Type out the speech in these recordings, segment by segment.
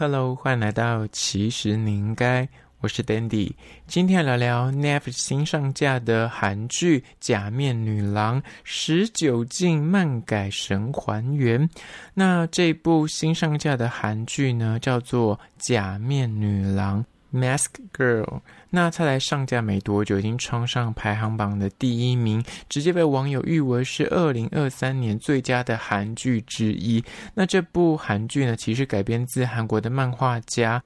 Hello，欢迎来到其实你应该，我是 Dandy，今天聊聊 Netflix 新上架的韩剧《假面女郎》，十九禁漫改神还原。那这部新上架的韩剧呢，叫做《假面女郎》（Mask Girl）。那它才上架没多久，已经冲上排行榜的第一名，直接被网友誉为是二零二三年最佳的韩剧之一。那这部韩剧呢，其实改编自韩国的漫画家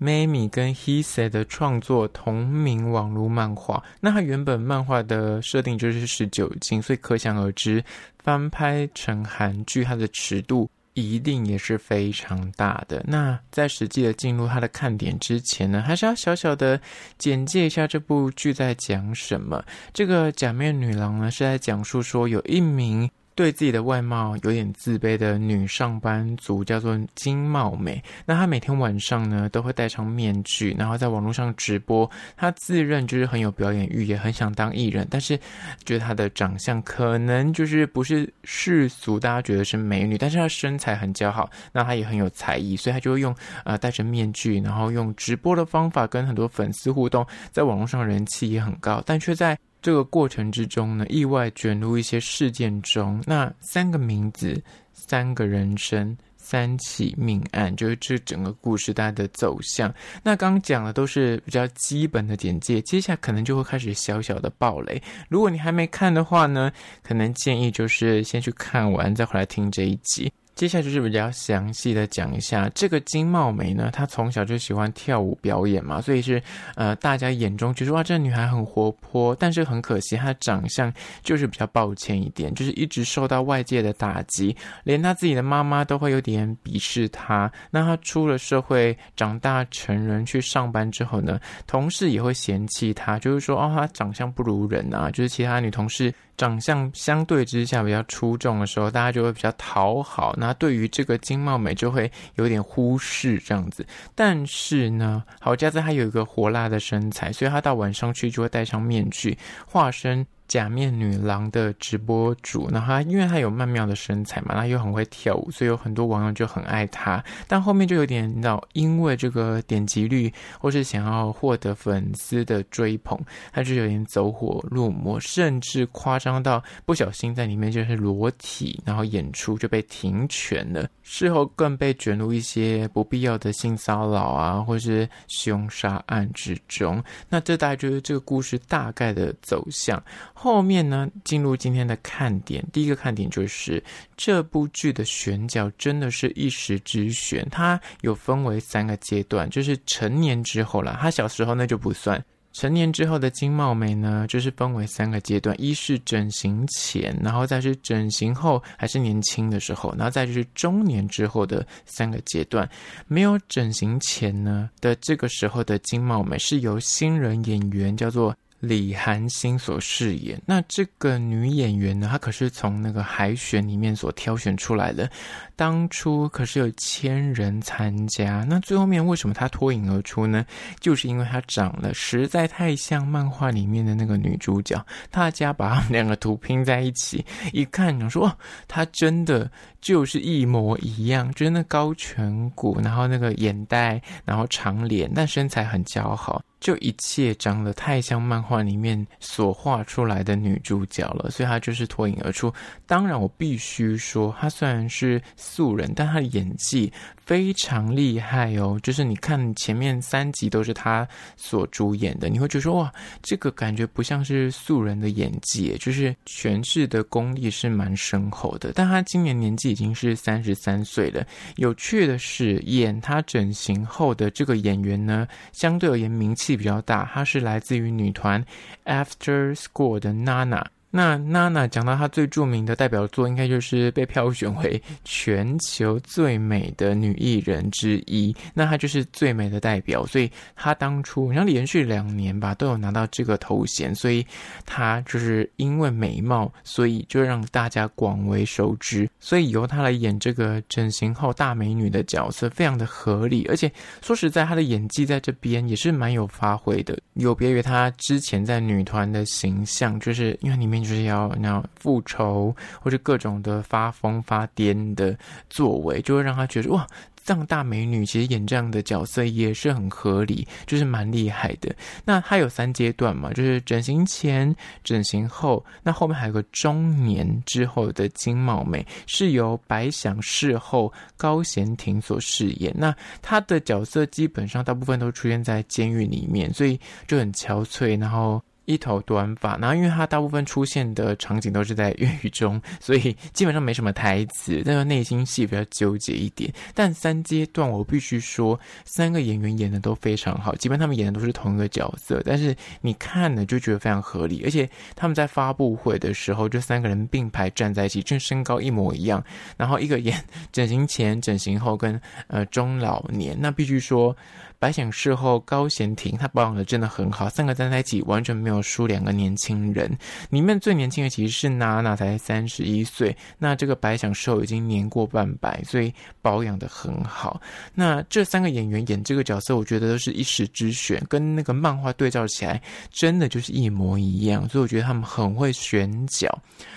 Mami 跟 Heese 的创作同名网络漫画。那它原本漫画的设定就是十九禁，所以可想而知，翻拍成韩剧它的尺度。一定也是非常大的。那在实际的进入它的看点之前呢，还是要小小的简介一下这部剧在讲什么。这个假面女郎呢，是在讲述说有一名。对自己的外貌有点自卑的女上班族叫做金茂美，那她每天晚上呢都会戴上面具，然后在网络上直播。她自认就是很有表演欲，也很想当艺人，但是觉得她的长相可能就是不是世俗大家觉得是美女，但是她身材很姣好，那她也很有才艺，所以她就会用呃戴着面具，然后用直播的方法跟很多粉丝互动，在网络上人气也很高，但却在。这个过程之中呢，意外卷入一些事件中。那三个名字、三个人生、三起命案，就是这整个故事大的走向。那刚讲的都是比较基本的简介，接下来可能就会开始小小的暴雷。如果你还没看的话呢，可能建议就是先去看完，再回来听这一集。接下来就是比较详细的讲一下这个金茂美呢，她从小就喜欢跳舞表演嘛，所以是呃大家眼中觉得哇，这女孩很活泼，但是很可惜她的长相就是比较抱歉一点，就是一直受到外界的打击，连她自己的妈妈都会有点鄙视她。那她出了社会，长大成人去上班之后呢，同事也会嫌弃她，就是说哦，她长相不如人啊，就是其他女同事。长相相对之下比较出众的时候，大家就会比较讨好。那对于这个金貌美就会有点忽视这样子。但是呢，好佳在她有一个火辣的身材，所以她到晚上去就会戴上面具，化身。假面女郎的直播主，那她因为她有曼妙的身材嘛，她又很会跳舞，所以有很多网友就很爱她。但后面就有点，你知道，因为这个点击率或是想要获得粉丝的追捧，她就有点走火入魔，甚至夸张到不小心在里面就是裸体，然后演出就被停权了。事后更被卷入一些不必要的性骚扰啊，或是凶杀案之中。那这大概就是这个故事大概的走向。后面呢，进入今天的看点。第一个看点就是这部剧的选角真的是一时之选。它有分为三个阶段，就是成年之后啦，他小时候那就不算。成年之后的金茂美呢，就是分为三个阶段：一是整形前，然后再是整形后，还是年轻的时候，然后再就是中年之后的三个阶段。没有整形前呢的这个时候的金茂美，是由新人演员叫做。李韩星所饰演，那这个女演员呢，她可是从那个海选里面所挑选出来的。当初可是有千人参加，那最后面为什么她脱颖而出呢？就是因为她长得实在太像漫画里面的那个女主角。大家把他们两个图拼在一起，一看，你说，她真的就是一模一样，就是那高颧骨，然后那个眼袋，然后长脸，但身材很姣好。就一切长得太像漫画里面所画出来的女主角了，所以她就是脱颖而出。当然，我必须说，她虽然是素人，但她的演技非常厉害哦。就是你看前面三集都是她所主演的，你会觉得说哇，这个感觉不像是素人的演技，就是诠释的功力是蛮深厚的。但她今年年纪已经是三十三岁了。有趣的是，演她整形后的这个演员呢，相对而言名气。比较大，它是来自于女团 After School 的娜娜。那娜娜讲到她最著名的代表作，应该就是被票选为全球最美的女艺人之一。那她就是最美的代表，所以她当初好像连续两年吧，都有拿到这个头衔。所以她就是因为美貌，所以就让大家广为熟知。所以由她来演这个整形后大美女的角色，非常的合理。而且说实在，她的演技在这边也是蛮有发挥的，有别于她之前在女团的形象，就是因为里面。就是要那样复仇或者各种的发疯发癫的作为，就会让他觉得哇。这样大美女其实演这样的角色也是很合理，就是蛮厉害的。那它有三阶段嘛，就是整形前、整形后，那后面还有个中年之后的金茂美，是由白想事后高贤廷所饰演。那她的角色基本上大部分都出现在监狱里面，所以就很憔悴，然后。一头短发，然后因为他大部分出现的场景都是在粤语中，所以基本上没什么台词，但是内心戏比较纠结一点。但三阶段我必须说，三个演员演的都非常好，基本他们演的都是同一个角色，但是你看了就觉得非常合理。而且他们在发布会的时候，这三个人并排站在一起，就身高一模一样。然后一个演整形前、整形后跟呃中老年，那必须说。白想事后，高贤廷他保养的真的很好，三个站在一起完全没有输两个年轻人。里面最年轻的其实是娜娜，才三十一岁。那这个白想事后已经年过半百，所以保养的很好。那这三个演员演这个角色，我觉得都是一时之选，跟那个漫画对照起来，真的就是一模一样。所以我觉得他们很会选角。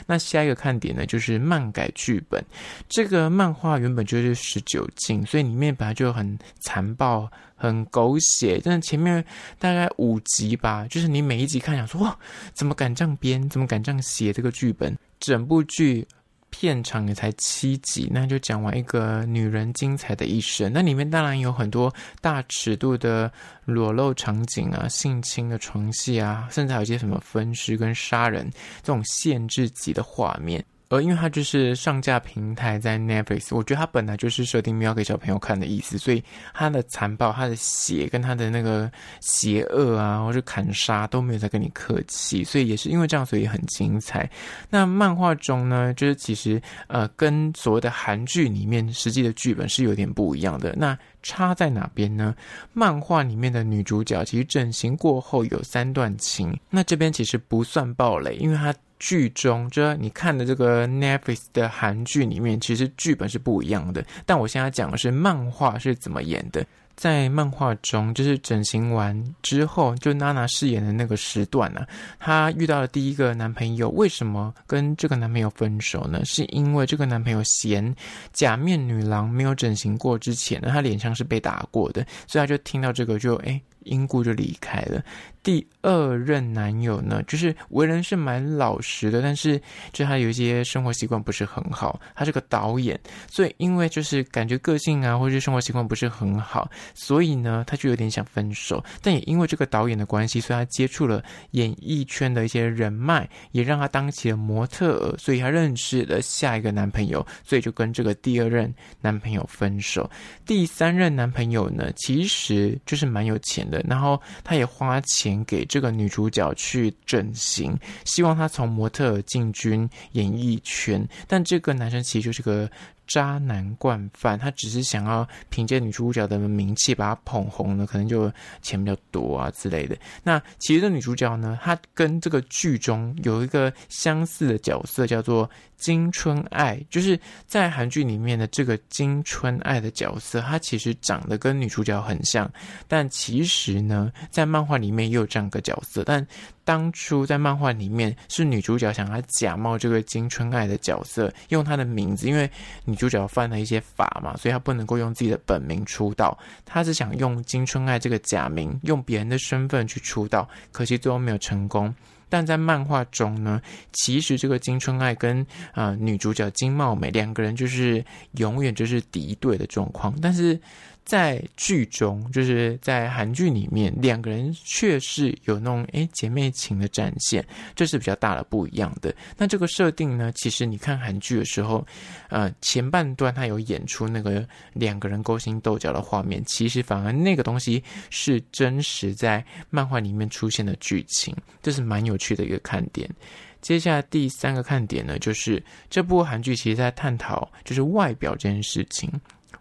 那下一个看点呢，就是漫改剧本。这个漫画原本就是十九禁，所以里面本来就很残暴。很狗血，但是前面大概五集吧，就是你每一集看，想说哇，怎么敢这样编，怎么敢这样写这个剧本？整部剧片长也才七集，那就讲完一个女人精彩的一生。那里面当然有很多大尺度的裸露场景啊，性侵的床戏啊，甚至还有一些什么分尸跟杀人这种限制级的画面。而因为它就是上架平台在 Netflix，我觉得它本来就是设定要给小朋友看的意思，所以它的残暴、它的血跟它的那个邪恶啊，或是砍杀都没有在跟你客气，所以也是因为这样，所以很精彩。那漫画中呢，就是其实呃，跟所谓的韩剧里面实际的剧本是有点不一样的。那差在哪边呢？漫画里面的女主角其实整形过后有三段情，那这边其实不算暴雷，因为它。剧中，就是你看的这个 Netflix 的韩剧里面，其实剧本是不一样的。但我现在讲的是漫画是怎么演的。在漫画中，就是整形完之后，就娜娜饰演的那个时段呢、啊，她遇到了第一个男朋友。为什么跟这个男朋友分手呢？是因为这个男朋友嫌假面女郎没有整形过之前呢，她脸上是被打过的，所以她就听到这个就哎。因故就离开了。第二任男友呢，就是为人是蛮老实的，但是就他有一些生活习惯不是很好。他是个导演，所以因为就是感觉个性啊，或者是生活习惯不是很好，所以呢，他就有点想分手。但也因为这个导演的关系，所以他接触了演艺圈的一些人脉，也让他当起了模特儿，所以他认识了下一个男朋友，所以就跟这个第二任男朋友分手。第三任男朋友呢，其实就是蛮有钱的。然后他也花钱给这个女主角去整形，希望她从模特儿进军演艺圈。但这个男生其实就是个。渣男惯犯，他只是想要凭借女主角的名气把她捧红了，可能就钱比较多啊之类的。那其实女主角呢，她跟这个剧中有一个相似的角色，叫做金春爱，就是在韩剧里面的这个金春爱的角色，她其实长得跟女主角很像，但其实呢，在漫画里面也有这样一个角色，但。当初在漫画里面是女主角想要假冒这个金春爱的角色，用她的名字，因为女主角犯了一些法嘛，所以她不能够用自己的本名出道。她是想用金春爱这个假名，用别人的身份去出道，可惜最后没有成功。但在漫画中呢，其实这个金春爱跟啊、女主角金茂美两个人就是永远就是敌对的状况，但是。在剧中，就是在韩剧里面，两个人确实有那种诶姐妹情的展现，这是比较大的不一样的。那这个设定呢，其实你看韩剧的时候，呃，前半段他有演出那个两个人勾心斗角的画面，其实反而那个东西是真实在漫画里面出现的剧情，这是蛮有趣的一个看点。接下来第三个看点呢，就是这部韩剧其实在探讨就是外表这件事情。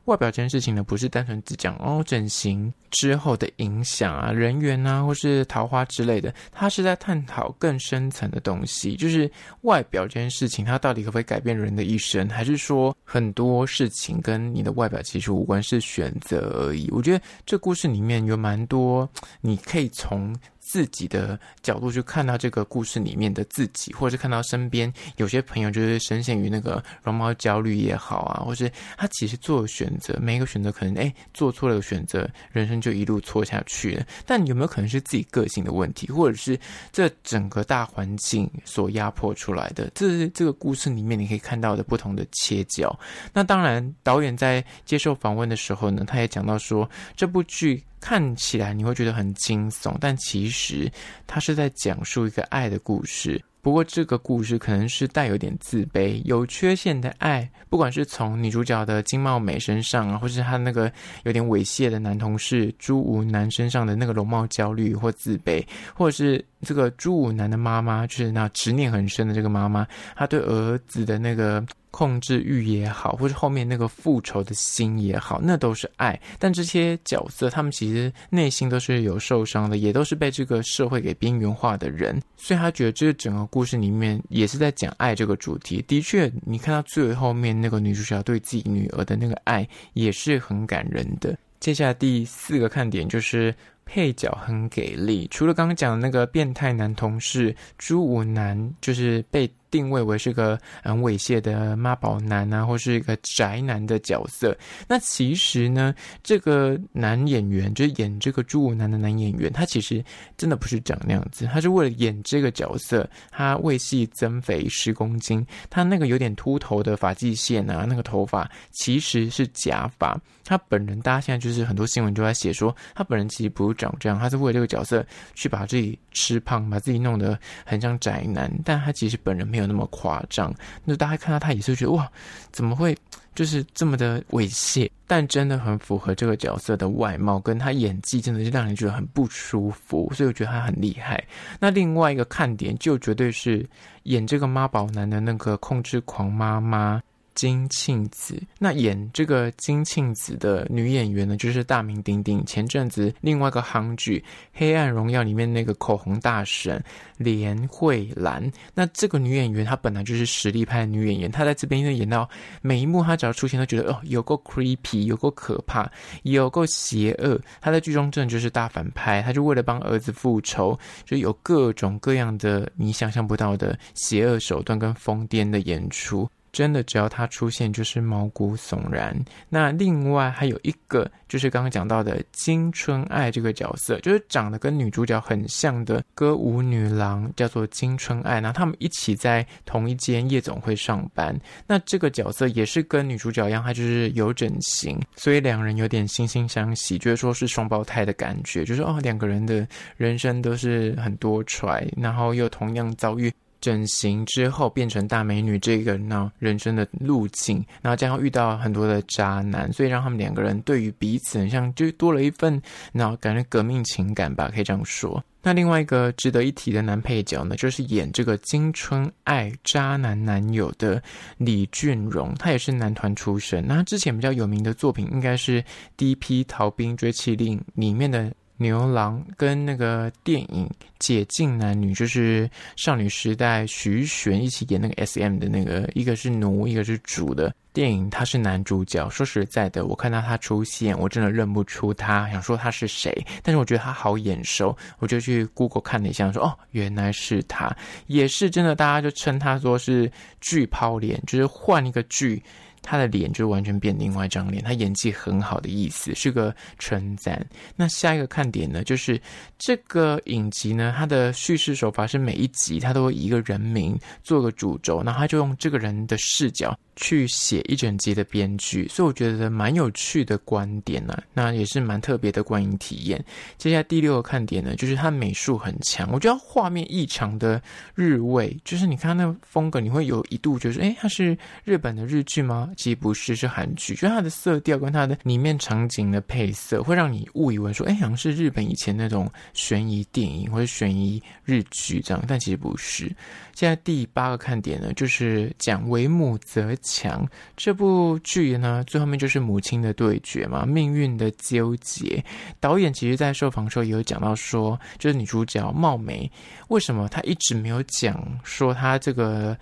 外表这件事情呢，不是单纯只讲哦整形之后的影响啊、人缘啊，或是桃花之类的，它是在探讨更深层的东西，就是外表这件事情，它到底可不可以改变人的一生，还是说很多事情跟你的外表其实无关，是选择而已？我觉得这故事里面有蛮多你可以从自己的角度去看到这个故事里面的自己，或者是看到身边有些朋友就是深陷于那个容貌焦虑也好啊，或是他其实做了选择，每一个选择可能哎做错了选择，人生就一路错下去了。但有没有可能是自己个性的问题，或者是这整个大环境所压迫出来的？这是这个故事里面你可以看到的不同的切角。那当然，导演在接受访问的时候呢，他也讲到说，这部剧看起来你会觉得很惊悚，但其实他是在讲述一个爱的故事。不过这个故事可能是带有点自卑、有缺陷的爱，不管是从女主角的金茂美身上啊，或是她那个有点猥亵的男同事朱武南身上的那个容貌焦虑或自卑，或者是这个朱武南的妈妈，就是那执念很深的这个妈妈，她对儿子的那个。控制欲也好，或者后面那个复仇的心也好，那都是爱。但这些角色，他们其实内心都是有受伤的，也都是被这个社会给边缘化的人。所以他觉得这个整个故事里面也是在讲爱这个主题。的确，你看到最后面那个女主角对自己女儿的那个爱，也是很感人的。接下来第四个看点就是配角很给力，除了刚刚讲的那个变态男同事朱武南，就是被。定位为是个很猥亵的妈宝男啊，或是一个宅男的角色。那其实呢，这个男演员就是演这个朱武男的男演员，他其实真的不是长那样子。他是为了演这个角色，他为戏增肥十公斤。他那个有点秃头的发际线啊，那个头发其实是假发。他本人，大家现在就是很多新闻都在写说，他本人其实不是长这样，他是为了这个角色去把自己吃胖，把自己弄得很像宅男。但他其实本人没有。那么夸张，那大家看到他也是觉得哇，怎么会就是这么的猥亵？但真的很符合这个角色的外貌，跟他演技真的是让人觉得很不舒服，所以我觉得他很厉害。那另外一个看点就绝对是演这个妈宝男的那个控制狂妈妈。金庆子，那演这个金庆子的女演员呢，就是大名鼎鼎前阵子另外一个韩剧《黑暗荣耀》里面那个口红大神连慧兰。那这个女演员她本来就是实力派女演员，她在这边因为演到每一幕，她只要出现都觉得哦，有够 creepy，有够可怕，有够邪恶。她在剧中真的就是大反派，她就为了帮儿子复仇，就有各种各样的你想象不到的邪恶手段跟疯癫的演出。真的，只要他出现就是毛骨悚然。那另外还有一个，就是刚刚讲到的金春爱这个角色，就是长得跟女主角很像的歌舞女郎，叫做金春爱。那他们一起在同一间夜总会上班。那这个角色也是跟女主角一样，她就是有整形，所以两人有点惺惺相惜，觉得说是双胞胎的感觉，就是哦，两个人的人生都是很多舛，然后又同样遭遇。整形之后变成大美女，这个呢人生的路径，然后将要遇到很多的渣男，所以让他们两个人对于彼此很像，就多了一份，然后感觉革命情感吧，可以这样说。那另外一个值得一提的男配角呢，就是演这个金春爱渣男男友的李俊荣，他也是男团出身。那他之前比较有名的作品应该是《第一批逃兵追缉令》里面的。牛郎跟那个电影《解禁男女》，就是少女时代徐玄一起演那个 SM 的那个，一个是奴，一个是主的电影，他是男主角。说实在的，我看到他出现，我真的认不出他，想说他是谁，但是我觉得他好眼熟，我就去 Google 看了一下，说哦，原来是他，也是真的，大家就称他说是剧抛脸，就是换一个剧。他的脸就完全变另外一张脸，他演技很好的意思是个称赞。那下一个看点呢，就是这个影集呢，它的叙事手法是每一集它都会以一个人名做个主轴，那他就用这个人的视角。去写一整集的编剧，所以我觉得蛮有趣的观点呢、那也是蛮特别的观影体验。接下来第六个看点呢，就是它美术很强，我觉得画面异常的日味，就是你看那风格，你会有一度觉得，诶，它是日本的日剧吗？其实不是，是韩剧。就它的色调跟它的里面场景的配色，会让你误以为说，哎，好像是日本以前那种悬疑电影或者悬疑日剧这样，但其实不是。现在第八个看点呢，就是讲为母则强这部剧呢，最后面就是母亲的对决嘛，命运的纠结。导演其实，在受访的时候也有讲到说，就是女主角貌美，为什么她一直没有讲说她这个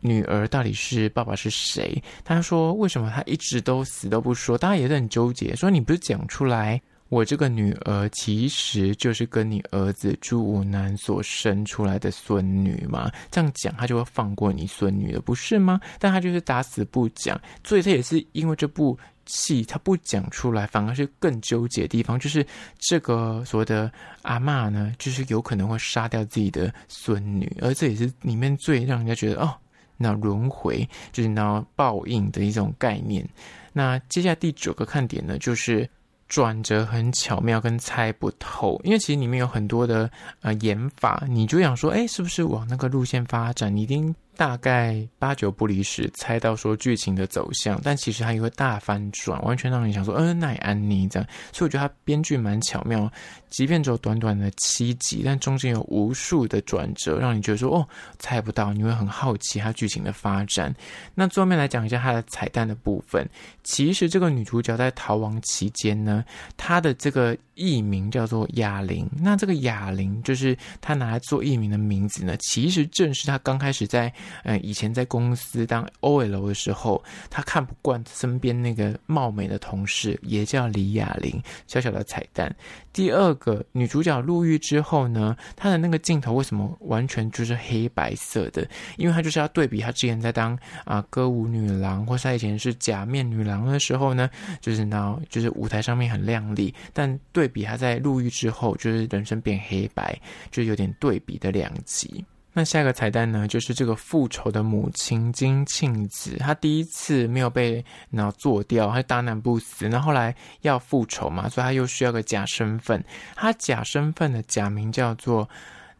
女儿到底是爸爸是谁？她说为什么她一直都死都不说？大家也是很纠结，说你不是讲出来。我这个女儿其实就是跟你儿子朱武南所生出来的孙女嘛，这样讲他就会放过你孙女了，不是吗？但他就是打死不讲，所以他也是因为这部戏他不讲出来，反而是更纠结的地方，就是这个所谓的阿嬷呢，就是有可能会杀掉自己的孙女，而这也是里面最让人家觉得哦，那轮回就是那报应的一种概念。那接下来第九个看点呢，就是。转折很巧妙，跟猜不透，因为其实里面有很多的呃演法，你就想说，哎，是不是往那个路线发展？你一定。大概八九不离十，猜到说剧情的走向，但其实它也会大翻转，完全让你想说，嗯、那也安妮这样。所以我觉得它编剧蛮巧妙，即便只有短短的七集，但中间有无数的转折，让你觉得说，哦，猜不到，你会很好奇它剧情的发展。那最后面来讲一下它的彩蛋的部分，其实这个女主角在逃亡期间呢，她的这个艺名叫做哑铃。那这个哑铃就是她拿来做艺名的名字呢，其实正是她刚开始在。嗯，以前在公司当 OL 的时候，他看不惯身边那个貌美的同事，也叫李雅玲。小小的彩蛋。第二个女主角入狱之后呢，她的那个镜头为什么完全就是黑白色的？因为她就是要对比她之前在当啊歌舞女郎，或是她以前是假面女郎的时候呢，就是呢，就是舞台上面很亮丽，但对比她在入狱之后，就是人生变黑白，就有点对比的两极。那下一个彩蛋呢，就是这个复仇的母亲金庆子，她第一次没有被然后做掉，她大难不死。那后，后来要复仇嘛，所以她又需要个假身份。她假身份的假名叫做。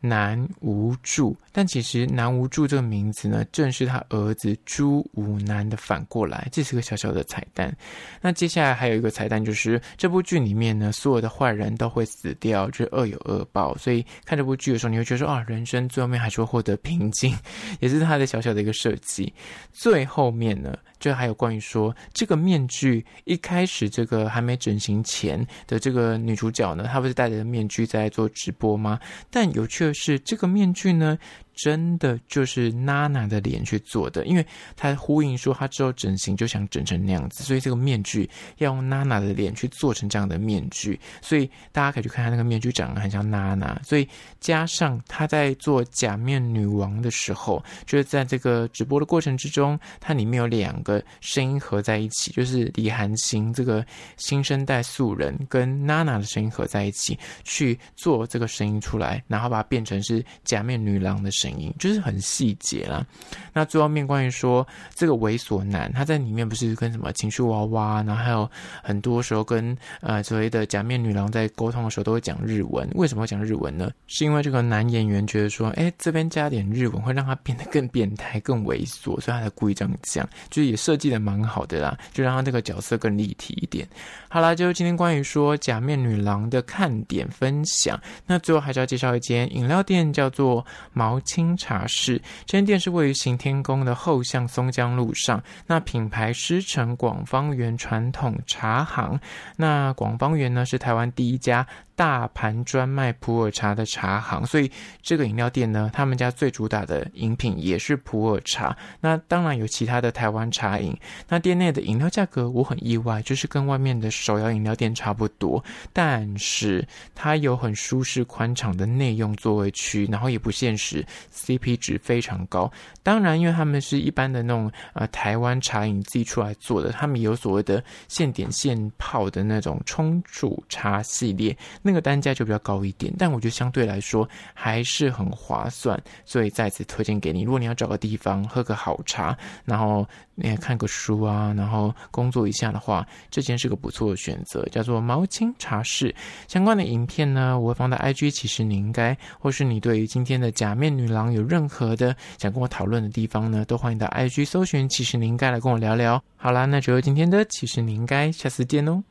南无助，但其实南无助这个名字呢，正是他儿子朱武南的反过来，这是个小小的彩蛋。那接下来还有一个彩蛋，就是这部剧里面呢，所有的坏人都会死掉，就是恶有恶报。所以看这部剧的时候，你会觉得说啊，人生最后面还是会获得平静，也是他的小小的一个设计。最后面呢，就还有关于说这个面具，一开始这个还没整形前的这个女主角呢，她不是戴着面具在做直播吗？但有趣的是，这个面具呢，真的就是娜娜的脸去做的，因为她呼应说她之后整形就想整成那样子，所以这个面具要用娜娜的脸去做成这样的面具，所以大家可以去看她那个面具长得很像娜娜，所以加上她在做假面女王的时候，就是在这个直播的过程之中，它里面有两个声音合在一起，就是李韩星这个新生代素人跟娜娜的声音合在一起去做这个声音出来，然后把它变成是假面女郎的声音。就是很细节啦。那最后面关于说这个猥琐男，他在里面不是跟什么情绪娃娃，然后还有很多时候跟呃所谓的假面女郎在沟通的时候都会讲日文。为什么会讲日文呢？是因为这个男演员觉得说，哎，这边加点日文会让他变得更变态、更猥琐，所以他才故意这样讲。就是也设计的蛮好的啦，就让他这个角色更立体一点。好啦，就是今天关于说假面女郎的看点分享。那最后还是要介绍一间饮料店，叫做毛。清茶室，这间店是位于行天宫的后巷松江路上。那品牌师承广芳园传统茶行。那广芳园呢，是台湾第一家。大盘专卖普洱茶的茶行，所以这个饮料店呢，他们家最主打的饮品也是普洱茶。那当然有其他的台湾茶饮。那店内的饮料价格我很意外，就是跟外面的手摇饮料店差不多，但是它有很舒适宽敞的内用座位区，然后也不限时，CP 值非常高。当然，因为他们是一般的那种呃台湾茶饮自己出来做的，他们有所谓的现点现泡的那种冲煮茶系列。那那个单价就比较高一点，但我觉得相对来说还是很划算，所以再次推荐给你。如果你要找个地方喝个好茶，然后你看个书啊，然后工作一下的话，这间是个不错的选择，叫做毛青茶室。相关的影片呢，我会放在 IG，其实你应该，或是你对于今天的假面女郎有任何的想跟我讨论的地方呢，都欢迎到 IG 搜寻，其实你应该来跟我聊聊。好啦，那就是今天的，其实你应该下次见哦。